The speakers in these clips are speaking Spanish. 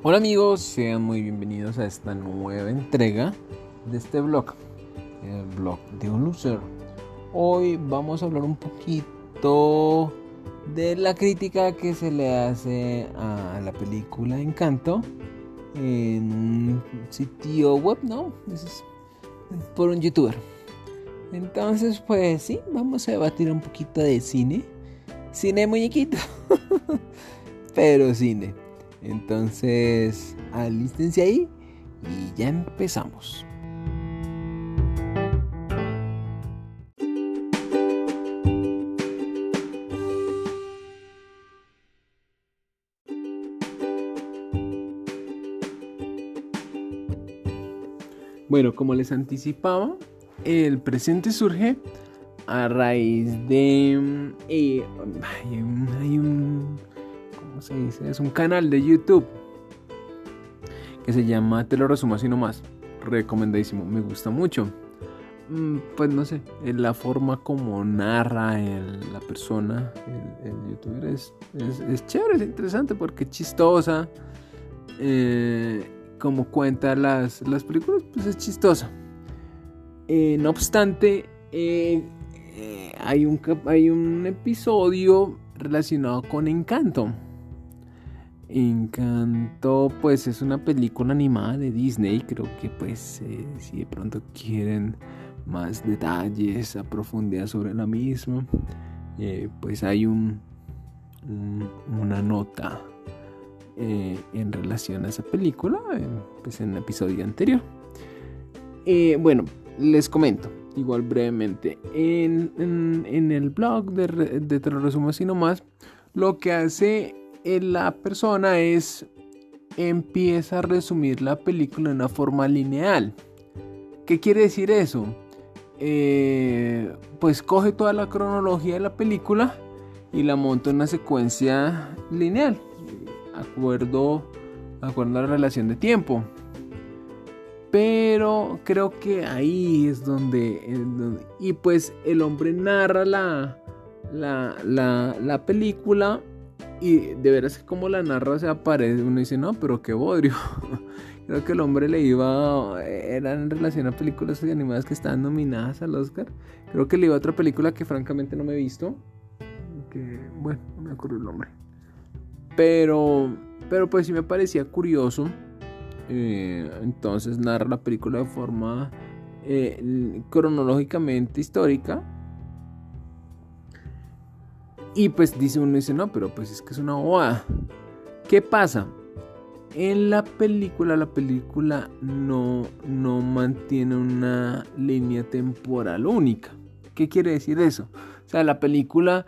Hola amigos, sean muy bienvenidos a esta nueva entrega de este blog, el blog de un loser. Hoy vamos a hablar un poquito de la crítica que se le hace a la película Encanto en un sitio web, ¿no? Es por un youtuber. Entonces, pues sí, vamos a debatir un poquito de cine. Cine muñequito. Pero cine. Entonces, alístense ahí y ya empezamos. Bueno, como les anticipaba, el presente surge a raíz de... Eh, hay un se dice? Es un canal de YouTube que se llama Te lo resumo así nomás. Recomendadísimo, me gusta mucho. Mm, pues no sé, la forma como narra la persona, el, youtuber, es, chévere, es interesante porque es chistosa. Eh, como cuenta las, las películas, pues es chistosa. Eh, no obstante, eh, hay, un, hay un episodio relacionado con Encanto. Encanto, pues es una película animada de Disney. Creo que pues eh, si de pronto quieren más detalles a profundidad sobre la misma, eh, pues hay un, una nota eh, en relación a esa película, pues en el episodio anterior. bueno, les comento, igual brevemente, en, el blog de, de Te lo resumo así nomás, lo que hace la persona es empieza a resumir la película de una forma lineal. ¿Qué quiere decir eso? Eh, pues coge toda la cronología de la película y la monta en una secuencia lineal, acuerdo, acuerdo a la relación de tiempo. Pero creo que ahí es donde, y pues el hombre narra la, la, la, la película y de veras que como la narra se aparece, uno dice, no, pero qué bodrio. Creo que el hombre le iba, era en relación a películas animadas que estaban nominadas al Oscar. Creo que le iba a otra película que francamente no me he visto. Que, bueno, no me acuerdo el nombre. Pero, pero pues sí me parecía curioso. Eh, entonces narra la película de forma eh, cronológicamente histórica y pues dice uno, dice, no, pero pues es que es una bobada. ¿Qué pasa? En la película, la película no, no mantiene una línea temporal única. ¿Qué quiere decir eso? O sea, la película,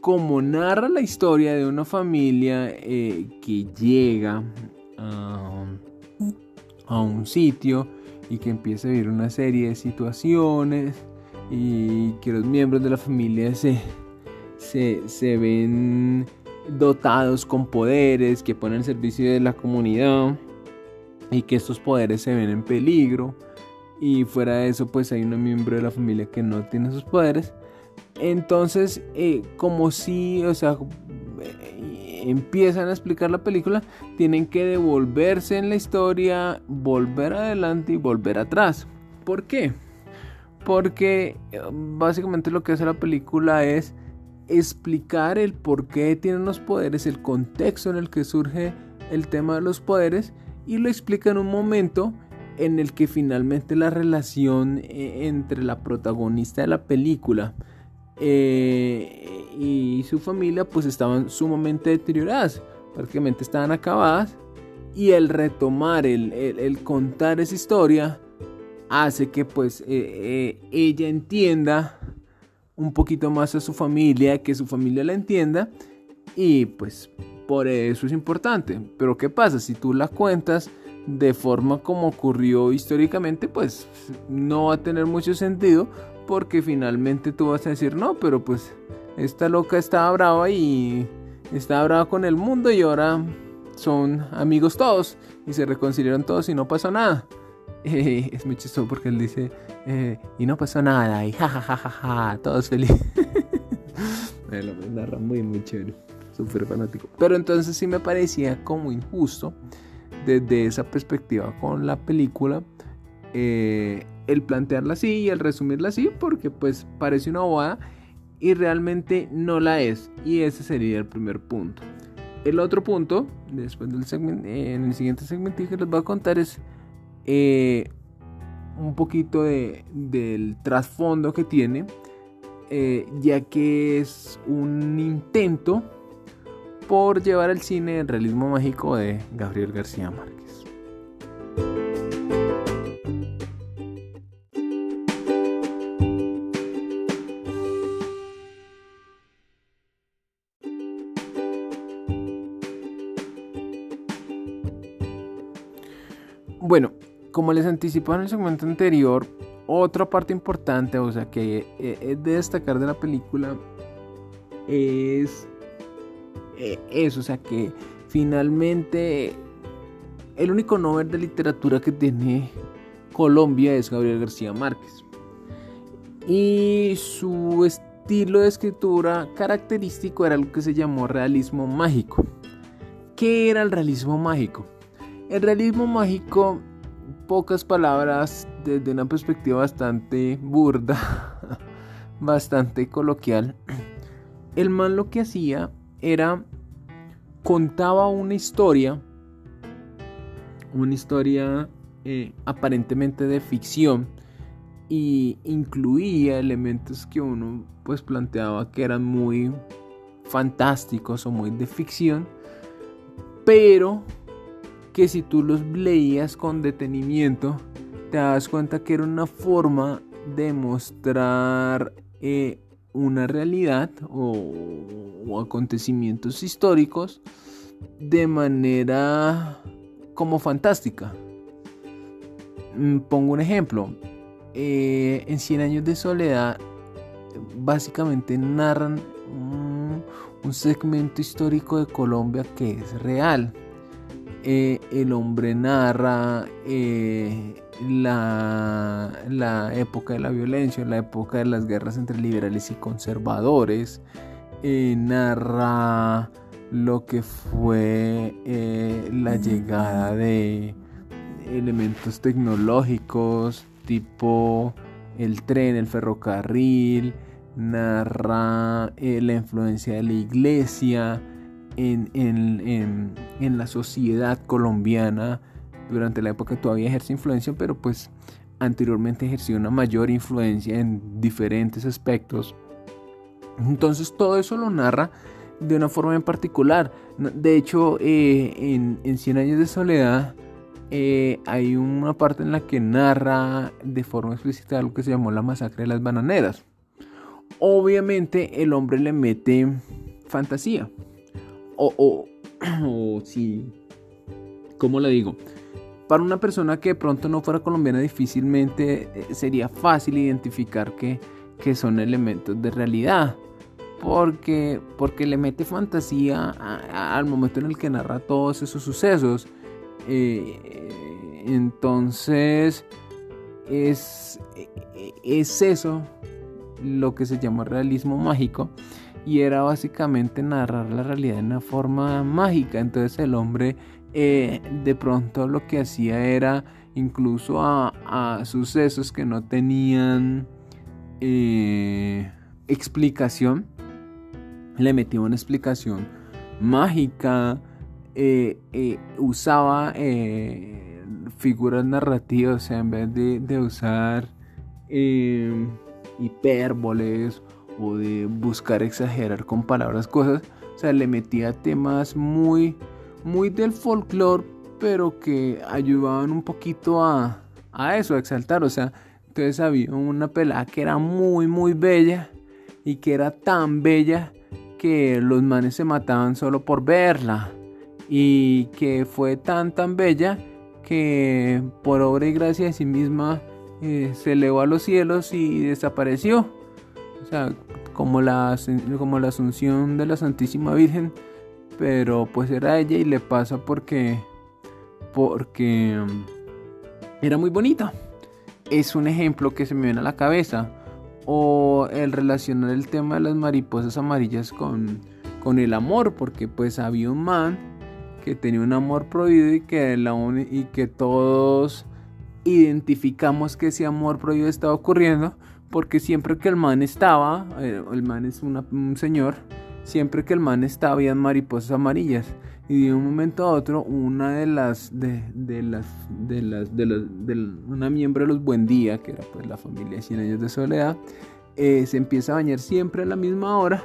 como narra la historia de una familia eh, que llega a, a un sitio y que empieza a vivir una serie de situaciones y que los miembros de la familia se, se, ven dotados con poderes que ponen al servicio de la comunidad y que estos poderes se ven en peligro. Y fuera de eso pues hay un miembro de la familia que no tiene esos poderes. Entonces eh, como si o sea eh, empiezan a explicar la película tienen que devolverse en la historia volver adelante y volver atrás. ¿por qué? porque eh, básicamente lo que hace la película es explicar el por qué tienen los poderes, el contexto en el que surge el tema de los poderes y lo explica en un momento en el que finalmente la relación eh, entre la protagonista de la película eh, y su familia pues estaban sumamente deterioradas, prácticamente estaban acabadas y el retomar, el, contar esa historia hace que pues eh, ella entienda un poquito más a su familia, que su familia la entienda y pues por eso es importante. Pero ¿qué pasa? Si tú la cuentas de forma como ocurrió históricamente, pues no va a tener mucho sentido porque finalmente tú vas a decir, no, pero pues esta loca estaba brava y estaba brava con el mundo y ahora son amigos todos y se reconciliaron todos y no pasa nada. Es muy chistoso porque él dice, eh, y no pasó nada, y jajajaja, todos felices. me lo narra muy, muy chévere, súper fanático. Pero entonces sí me parecía como injusto desde esa perspectiva con la película. Eh, el plantearla así y el resumirla así porque pues parece una bobada y realmente no la es. Y ese sería el primer punto. El otro punto, después del segmento, eh, en el siguiente segmento que les voy a contar es eh, un poquito de, del trasfondo que tiene, eh, ya que es un intento por llevar al cine el realismo mágico de Gabriel García Márquez. Como les anticipaba en el segmento anterior, otra parte importante, o sea, que es de destacar de la película, es eh, eso, o sea, que finalmente el único Nobel de literatura que tiene Colombia es Gabriel García Márquez. Y su estilo de escritura característico era lo que se llamó realismo mágico. ¿Qué era el realismo mágico? El realismo mágico, pocas palabras, desde una perspectiva bastante burda, bastante coloquial. El man lo que hacía era contaba una historia, una historia eh, aparentemente de ficción y incluía elementos que uno pues planteaba que eran muy fantásticos o muy de ficción, pero que si tú los leías con detenimiento, te das cuenta que era una forma de mostrar eh, una realidad o, acontecimientos históricos de manera como fantástica. Mm, pongo un ejemplo. Eh, en 100 años de soledad básicamente narran un segmento histórico de Colombia que es real eh, el hombre narra eh, la, la, época de la violencia, la época de las guerras entre liberales y conservadores, eh, narra lo que fue la llegada de elementos tecnológicos tipo el tren, el ferrocarril, narra la influencia de la iglesia, en, la sociedad colombiana durante la época todavía ejerce influencia, pero pues anteriormente ejerció una mayor influencia en diferentes aspectos. Entonces todo eso lo narra de una forma en particular. De hecho, eh, en, en 100 años de soledad eh, hay una parte en la que narra de forma explícita algo que se llamó la masacre de las bananeras. Obviamente el hombre le mete fantasía o, o, si, ¿cómo le digo? Para una persona que de pronto no fuera colombiana difícilmente eh, sería fácil identificar que, que son elementos de realidad. Porque, porque le mete fantasía al momento en el que narra todos esos sucesos. Eh, entonces, es, es eso lo que se llama realismo mágico y era básicamente narrar la realidad de una forma mágica. Entonces el hombre eh, de pronto lo que hacía era incluso a, sucesos que no tenían eh, explicación, le metía una explicación mágica, eh, usaba figuras narrativas, o sea, en vez de, de usar hipérboles de buscar exagerar con palabras cosas. O sea, le metía temas muy, muy del folclore, pero que ayudaban un poquito a, a eso, a exaltar. O sea, entonces había una pelada que era muy, muy bella y que era tan bella que los manes se mataban solo por verla. Y que fue tan, tan bella que por obra y gracia de sí misma eh, se elevó a los cielos y desapareció. O sea, como la, como la Asunción de la Santísima Virgen, pero pues era ella y le pasa porque, porque mm, era muy bonita. Es un ejemplo que se me viene a la cabeza. O el relacionar el tema de las mariposas amarillas con, con el amor, porque pues había un man que tenía un amor prohibido y que, la y que todos identificamos que ese amor prohibido estaba ocurriendo porque siempre que el man estaba, eh, el man es un señor, siempre que el man estaba habían mariposas amarillas. Y de un momento a otro una de las de, las de las de, de una miembro de los Buen Día que era pues la familia 100 años de soledad eh, se empieza a bañar siempre a la misma hora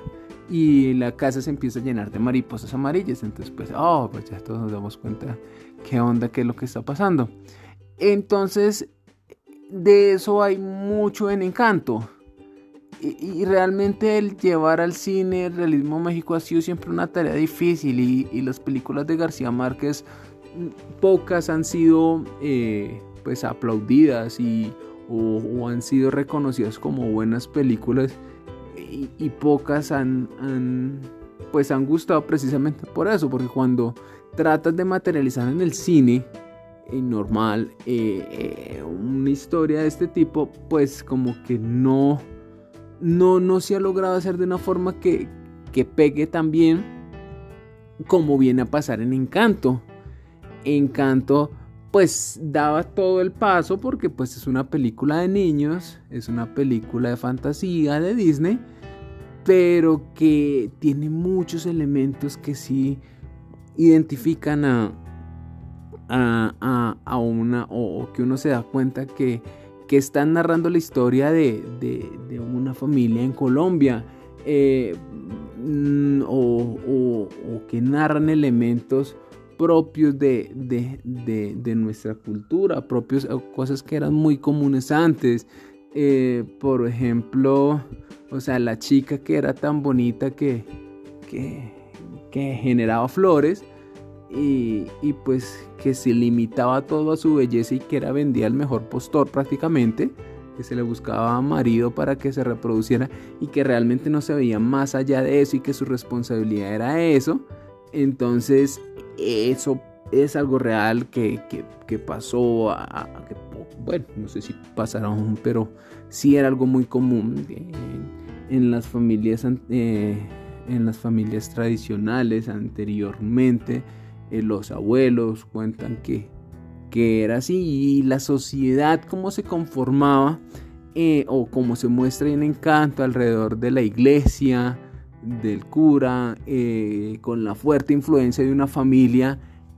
y la casa se empieza a llenar de mariposas amarillas. Entonces pues oh pues ya todos nos damos cuenta qué onda qué es lo que está pasando. Entonces de eso hay mucho en encanto. Y, realmente el llevar al cine el realismo mágico ha sido siempre una tarea difícil y, las películas de García Márquez mm, pocas han sido eh, pues aplaudidas y o, han sido reconocidas como buenas películas y, pocas han, pues han gustado precisamente por eso porque cuando tratas de materializar en el cine normal eh, una historia de este tipo pues como que no no, no se ha logrado hacer de una forma que, que pegue tan bien como viene a pasar en Encanto. Encanto pues daba todo el paso porque pues es una película de niños, es una película de fantasía de Disney, pero que tiene muchos elementos que sí identifican a, a, a, una o que uno se da cuenta que que están narrando la historia de, una familia en Colombia eh, mm, o, que narran elementos propios de, nuestra cultura, propios cosas que eran muy comunes antes. Eh, por ejemplo, o sea, la chica que era tan bonita que, que generaba flores, y, pues que se limitaba todo a su belleza y que era vendía el mejor postor prácticamente, que se le buscaba marido para que se reproduciera y que realmente no se veía más allá de eso y que su responsabilidad era eso. Entonces eso es algo real que, pasó, a, bueno, no sé si pasará aún, pero sí era algo muy común en, las familias, eh, en las familias tradicionales anteriormente eh, los abuelos cuentan que, que era así y la sociedad cómo se conformaba eh, o cómo se muestra en encanto alrededor de la iglesia, del cura, eh, con la fuerte influencia de una familia,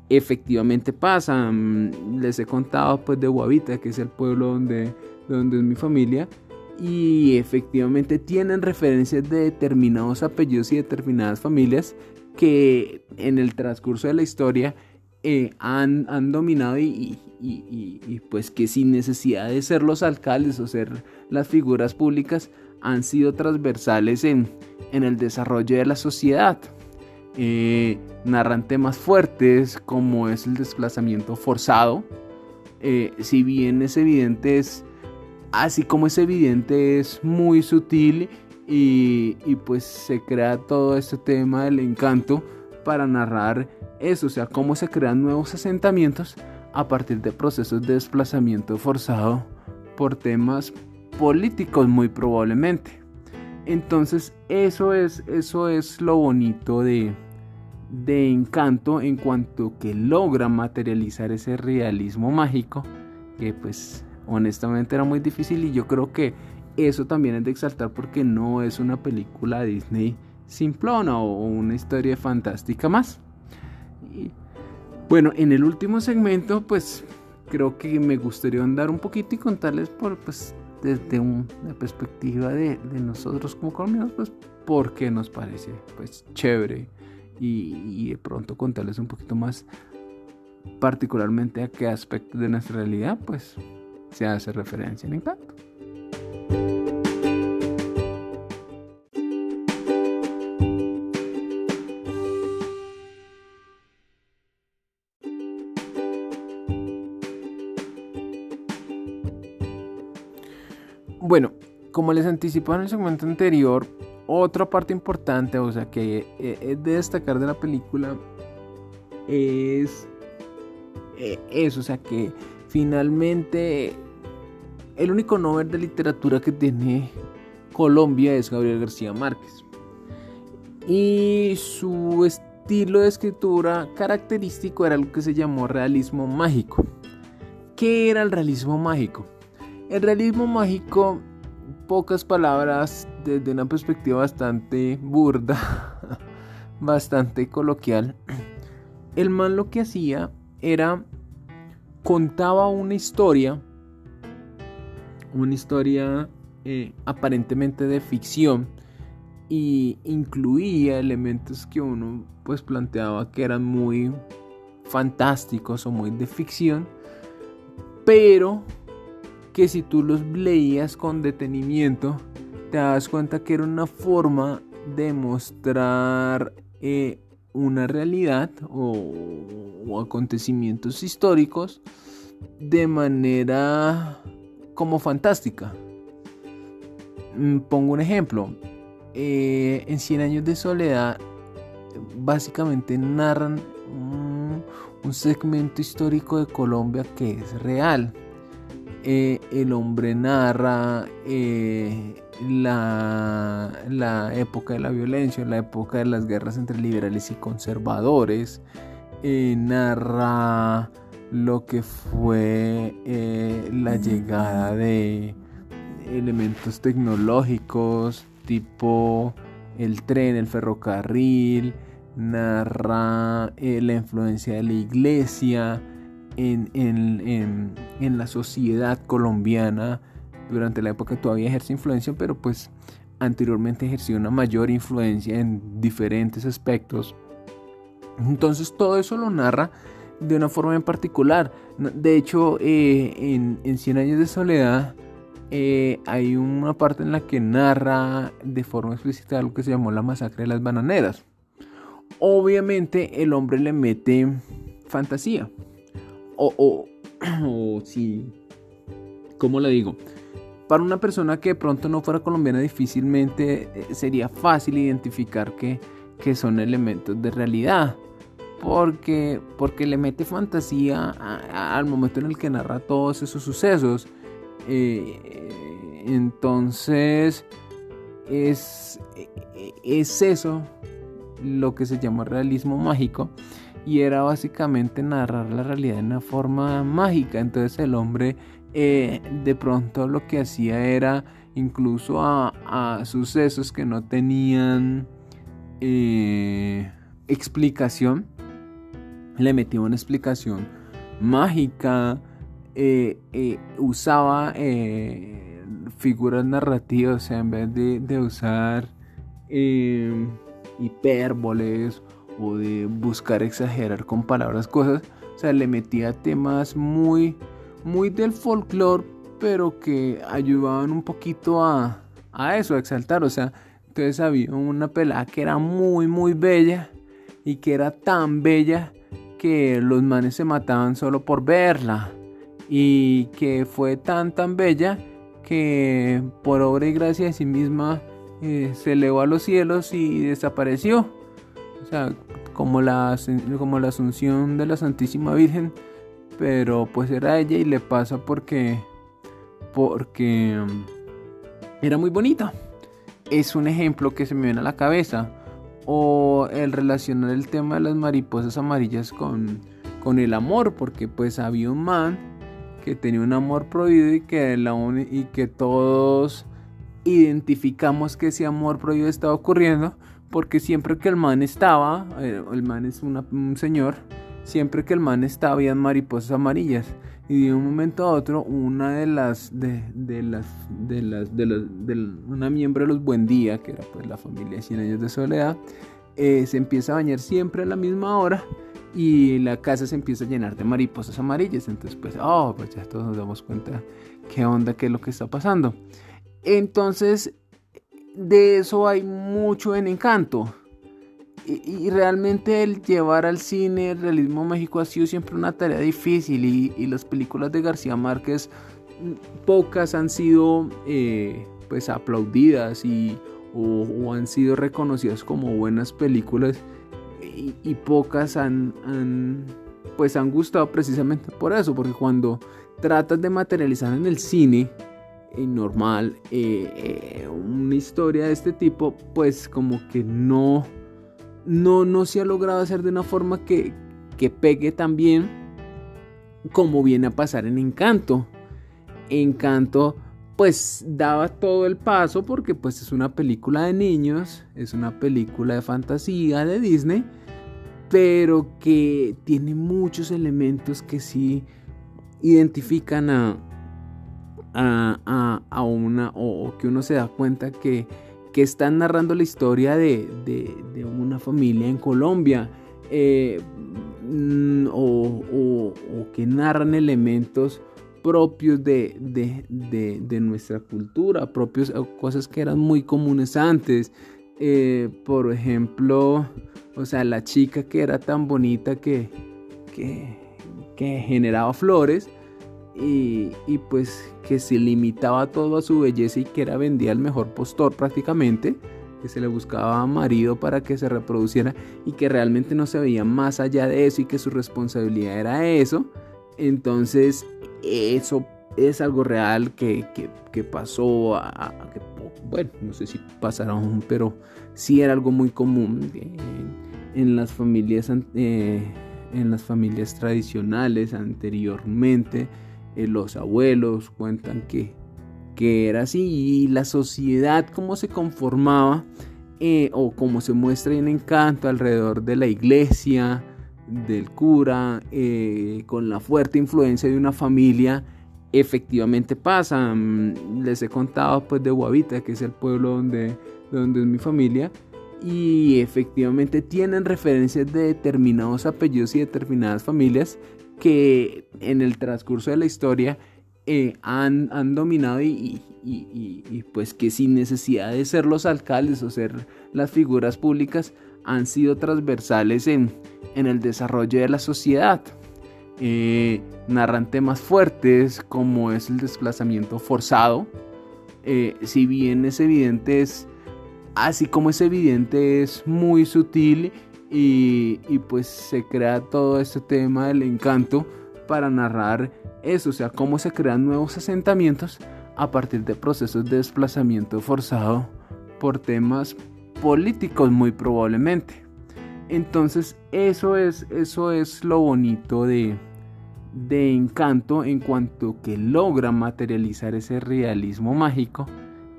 efectivamente pasa. Mm, les he contado pues de Guavita, que es el pueblo donde, donde es mi familia, y efectivamente tienen referencias de determinados apellidos y determinadas familias que en el transcurso de la historia eh, han, han, dominado y, pues que sin necesidad de ser los alcaldes o ser las figuras públicas han sido transversales en, en el desarrollo de la sociedad. Eh, narran temas fuertes como es el desplazamiento forzado. Eh, si bien es evidente, así como es evidente, es muy sutil y, pues se crea todo este tema del encanto para narrar eso, o sea, cómo se crean nuevos asentamientos a partir de procesos de desplazamiento forzado por temas políticos muy probablemente. Entonces eso es, eso es lo bonito de, de Encanto en cuanto que logra materializar ese realismo mágico que pues honestamente era muy difícil y yo creo que eso también es de exaltar porque no es una película Disney simplona o una historia fantástica más. bueno, en el último segmento, pues creo que me gustaría andar un poquito y contarles por, pues, desde una perspectiva de, nosotros como colombianos, pues, por qué nos parece, pues, chévere y, y de pronto contarles un poquito más particularmente a qué aspecto de nuestra realidad, pues, se hace referencia en Encanto. Bueno, como les anticipé en el segmento anterior, otra parte importante, o sea, que es de destacar de la película es eh, eso, o sea, que finalmente el único Nobel de literatura que tiene Colombia es Gabriel García Márquez. Y su estilo de escritura característico era lo que se llamó realismo mágico. ¿Qué era el realismo mágico? El realismo mágico, pocas palabras desde una perspectiva bastante burda, bastante coloquial. El man lo que hacía era contaba una historia, una historia eh, aparentemente de ficción y incluía elementos que uno pues planteaba que eran muy fantásticos o muy de ficción, pero que si tú los leías con detenimiento, te das cuenta que era una forma de mostrar eh, una realidad o, acontecimientos históricos de manera como fantástica. Mm, pongo un ejemplo. Eh, en 100 años de soledad básicamente narran un, segmento histórico de Colombia que es real. Eh, el hombre narra eh, la, la, época de la violencia, la época de las guerras entre liberales y conservadores, narra lo que fue la llegada de elementos tecnológicos, tipo el tren, el ferrocarril, narra eh, la influencia de la iglesia en, en, la sociedad colombiana durante la época que todavía ejerce influencia, pero pues anteriormente ejerció una mayor influencia en diferentes aspectos. Entonces todo eso lo narra de una forma en particular. De hecho, eh, en, en años de soledad, eh, hay una parte en la que narra de forma explícita algo que se llamó la masacre de las bananeras. Obviamente el hombre le mete fantasía. O, o, o si, ¿cómo le digo? Para una persona que de pronto no fuera colombiana difícilmente eh, sería fácil identificar que, que son elementos de realidad. Porque, porque le mete fantasía al momento en el que narra todos esos sucesos. Eh, entonces, es, es eso lo que se llama realismo mágico y era básicamente narrar la realidad de una forma mágica. Entonces el hombre eh, de pronto lo que hacía era incluso a, sucesos que no tenían eh, explicación, le metía una explicación mágica, eh, eh, usaba eh, figuras narrativas, o sea, en vez de, usar hipérboles o de buscar exagerar con palabras, cosas, o sea, le metía temas muy, muy del folclore, pero que ayudaban un poquito a, a eso, a exaltar, o sea, entonces había una pelada que era muy, muy bella y que era tan bella que los manes se mataban solo por verla y que fue tan tan bella que por obra y gracia de sí misma eh, se elevó a los cielos y desapareció. O sea, como la, como la asunción de la Santísima Virgen, pero pues era ella y le pasa porque, porque mm, era muy bonita. Es un ejemplo que se me viene a la cabeza. O el relacionar el tema de las mariposas amarillas con, con el amor, porque pues había un man que tenía un amor prohibido y que, la y que todos identificamos que ese amor prohibido estaba ocurriendo porque siempre que el man estaba, eh, el man es un señor, siempre que el man estaba habían mariposas amarillas y de un momento a otro una de las de, las de las de, los, de una miembro de los Buen Día que era pues la familia 100 años de soledad eh, se empieza a bañar siempre a la misma hora y la casa se empieza a llenar de mariposas amarillas. Entonces, pues, oh, pues ya todos nos damos cuenta qué onda, qué es lo que está pasando. Entonces, de eso hay mucho en encanto. Y, realmente el llevar al cine el realismo mágico ha sido siempre una tarea difícil y, las películas de García Márquez pocas han sido eh, pues aplaudidas y o han sido reconocidas como buenas películas y, pocas han, pues han gustado precisamente por eso, porque cuando tratas de materializar en el cine eh, normal eh, una historia de este tipo, pues como que no, no, no se ha logrado hacer de una forma que, que pegue tan bien como viene a pasar en Encanto. Encanto pues daba todo el paso porque pues es una película de niños, es una película de fantasía de Disney, pero que tiene muchos elementos que sí identifican a, a, una, o, que uno se da cuenta que, que están narrando la historia de, de, una familia en Colombia. Eh, mm, o, o, que narran elementos propios de, de, nuestra cultura, propios cosas que eran muy comunes antes. Eh, por ejemplo, o sea, la chica que era tan bonita que, que generaba flores y, pues que se limitaba todo a su belleza y que era vendía el mejor postor prácticamente, que se le buscaba marido para que se reproduciera y que realmente no se veía más allá de eso y que su responsabilidad era eso. Entonces eso es algo real que, pasó, a, bueno, no sé si pasará aún, pero sí era algo muy común en, las familias, eh, en las familias tradicionales anteriormente. Eh, los abuelos cuentan que, que era así y la sociedad cómo se conformaba eh, o cómo se muestra en encanto alrededor de la iglesia, del cura, eh, con la fuerte influencia de una familia, efectivamente pasa. Mm, les he contado pues de Guavita, que es el pueblo donde, donde es mi familia, y efectivamente tienen referencias de determinados apellidos y determinadas familias que en el transcurso de la historia eh, han, han, dominado y, y, pues que sin necesidad de ser los alcaldes o ser las figuras públicas han sido transversales en, en el desarrollo de la sociedad. Eh, narran temas fuertes como es el desplazamiento forzado. Eh, si bien es evidente, es así como es evidente, es muy sutil y, pues se crea todo este tema del encanto para narrar eso, o sea, cómo se crean nuevos asentamientos a partir de procesos de desplazamiento forzado por temas políticos muy probablemente. Entonces eso es, eso es lo bonito de, de Encanto en cuanto que logra materializar ese realismo mágico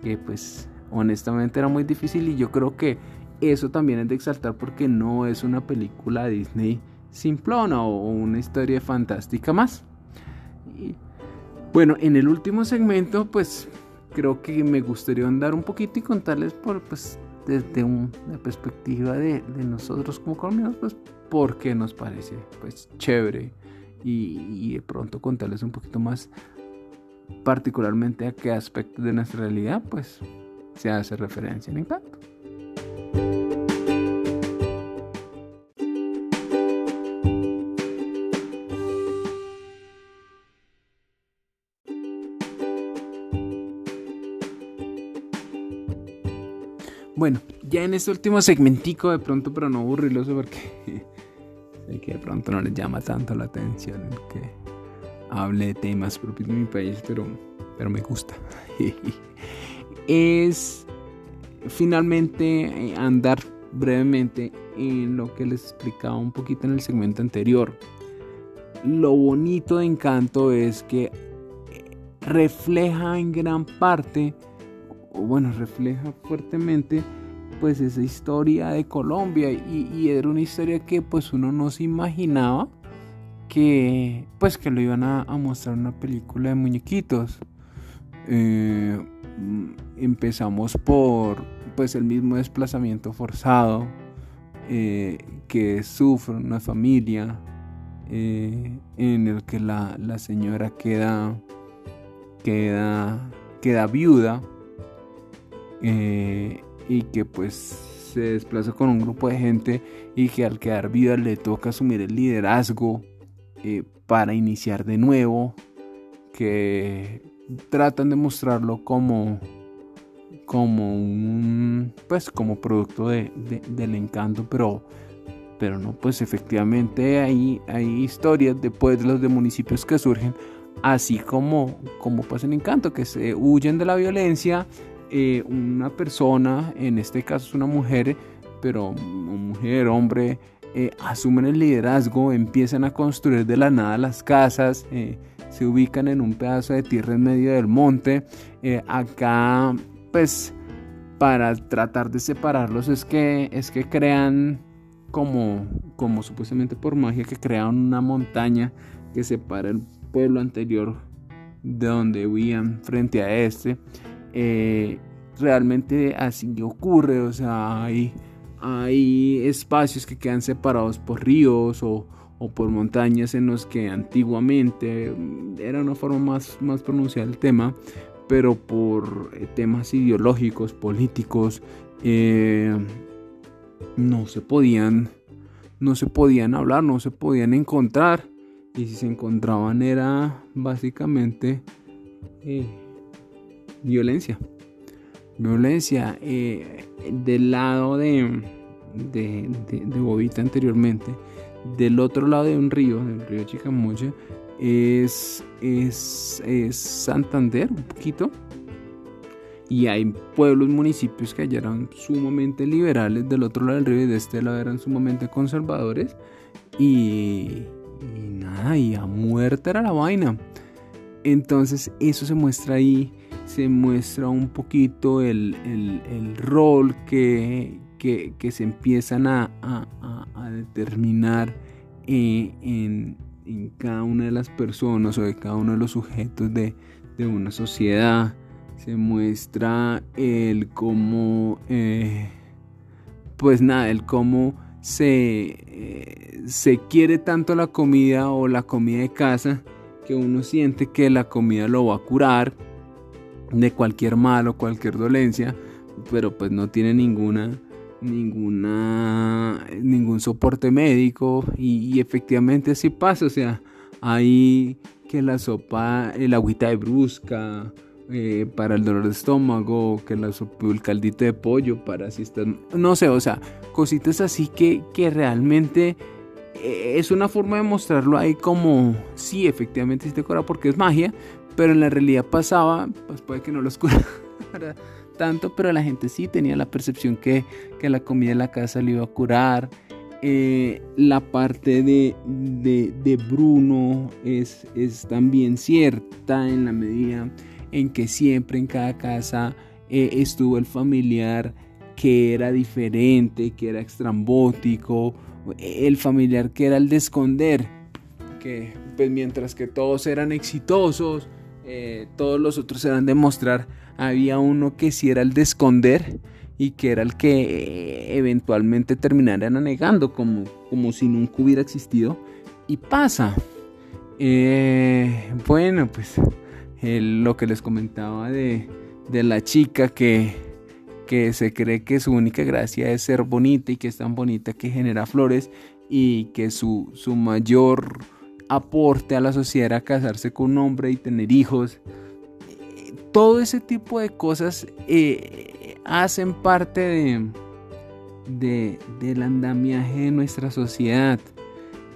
que pues honestamente era muy difícil y yo creo que eso también es de exaltar porque no es una película Disney simplona o una historia fantástica más. bueno, en el último segmento pues creo que me gustaría andar un poquito y contarles por pues desde una perspectiva de, nosotros como colombianos, pues porque nos parece pues chévere y, de pronto contarles un poquito más particularmente a qué aspectos de nuestra realidad pues se hace referencia en Encanto. Bueno, ya en este último segmentico de pronto, pero no aburrirlos porque sé que de pronto no les llama tanto la atención que hable de temas propios de mi país, pero, pero me gusta. es finalmente eh, andar brevemente en lo que les explicaba un poquito en el segmento anterior. Lo bonito de Encanto es que refleja en gran parte bueno, refleja fuertemente pues esa historia de Colombia y, era una historia que pues uno no se imaginaba que pues que lo iban a, mostrar una película de muñequitos. Eh, empezamos por pues el mismo desplazamiento forzado eh, que sufre una familia eh, en el que la, la señora queda queda queda viuda y que pues se desplaza con un grupo de gente y que al quedar vida le toca asumir el liderazgo eh, para iniciar de nuevo, que tratan de mostrarlo como como un pues como producto de, del encanto pero pero no pues efectivamente hay, hay historias de pueblos de municipios que surgen así como como pasa en encanto que se huyen de la violencia eh, una persona, en este caso es una mujer, pero mujer, hombre, eh, asumen el liderazgo, empiezan a construir de la nada las casas, eh, se ubican en un pedazo de tierra en medio del monte. Acá, pues, para tratar de separarlos es que, es que crean como, como supuestamente por magia, que crean una montaña que separa el pueblo anterior de donde vivían frente a este. Realmente así ocurre, o sea, hay hay espacios que quedan separados por ríos o, por montañas en los que antiguamente mm, era una forma más, más pronunciada el tema, pero por eh, temas ideológicos, políticos, eh, no se podían no se podían hablar, no se podían encontrar y si se encontraban era básicamente eh, violencia violencia eh, del lado de, de, de, Bobita anteriormente. Del otro lado de un río, del río Chicamocha, es, es, es Santander, un poquito. Y hay pueblos, municipios que allá eran sumamente liberales, del otro lado del río y de este lado eran sumamente conservadores. Y, y nada, y a muerte era la vaina. Entonces eso se muestra ahí se muestra un poquito el, rol que, se empiezan a, determinar eh, en, cada una de las personas o de cada uno de los sujetos de, una sociedad. Se muestra el cómo, eh, pues nada, el cómo se, eh, se quiere tanto la comida o la comida de casa que uno siente que la comida lo va a curar de cualquier mal o cualquier dolencia, pero pues no tiene ninguna ninguna ningún soporte médico y, efectivamente así pasa, o sea, hay que la sopa, el agüita de brusca eh, para el dolor de estómago, que la el caldito de pollo para si estás, no sé, o sea, cositas así que, que realmente eh, es una forma de mostrarlo ahí como, sí, efectivamente te cura porque es magia, pero en la realidad pasaba, pues puede que no lo escuchara tanto, pero la gente sí tenía la percepción que, la comida de la casa le iba a curar. Eh, la parte de, de, Bruno es, es, también cierta en la medida en que siempre en cada casa eh, estuvo el familiar que era diferente, que era extrambótico, el familiar que era el de esconder, que pues mientras que todos eran exitosos, eh, todos los otros eran de mostrar, había uno que sí era el de esconder y que era el que eh, eventualmente terminarían anegando como, como si nunca hubiera existido. Y pasa. Eh, bueno, pues lo que les comentaba de, de la chica que, que se cree que su única gracia es ser bonita y que es tan bonita que genera flores y que su, su mayor aporte a la sociedad a casarse con un hombre y tener hijos. Todo ese tipo de cosas eh, hacen parte de, del andamiaje de nuestra sociedad.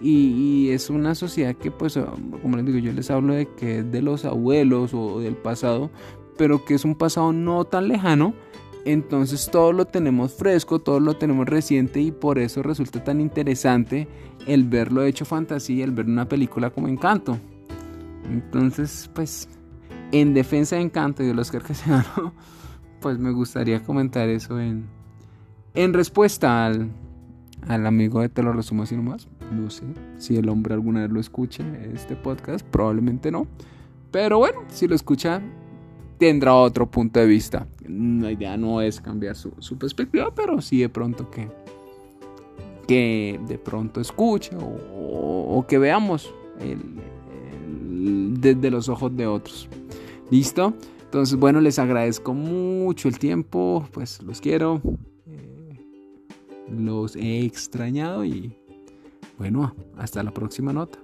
Y, es una sociedad que, pues, como les digo, yo les hablo de que es de los abuelos o del pasado, pero que es un pasado no tan lejano. Entonces todo lo tenemos fresco, todo lo tenemos reciente y por eso resulta tan interesante el verlo hecho fantasía, el ver una película como Encanto. Entonces, pues, en defensa de Encanto y de los que se ganó, pues me gustaría comentar eso en, en respuesta al, al amigo de Te lo resumo así nomás. No sé si el hombre alguna vez lo escucha este podcast, probablemente no. Pero bueno, si lo escucha, tendrá otro punto de vista. La idea no es cambiar su, perspectiva, pero sí de pronto que que de pronto escuche o, que veamos desde los ojos de otros. ¿Listo? Entonces, bueno, les agradezco mucho el tiempo, pues los quiero, eh, los he extrañado y bueno, hasta la próxima nota.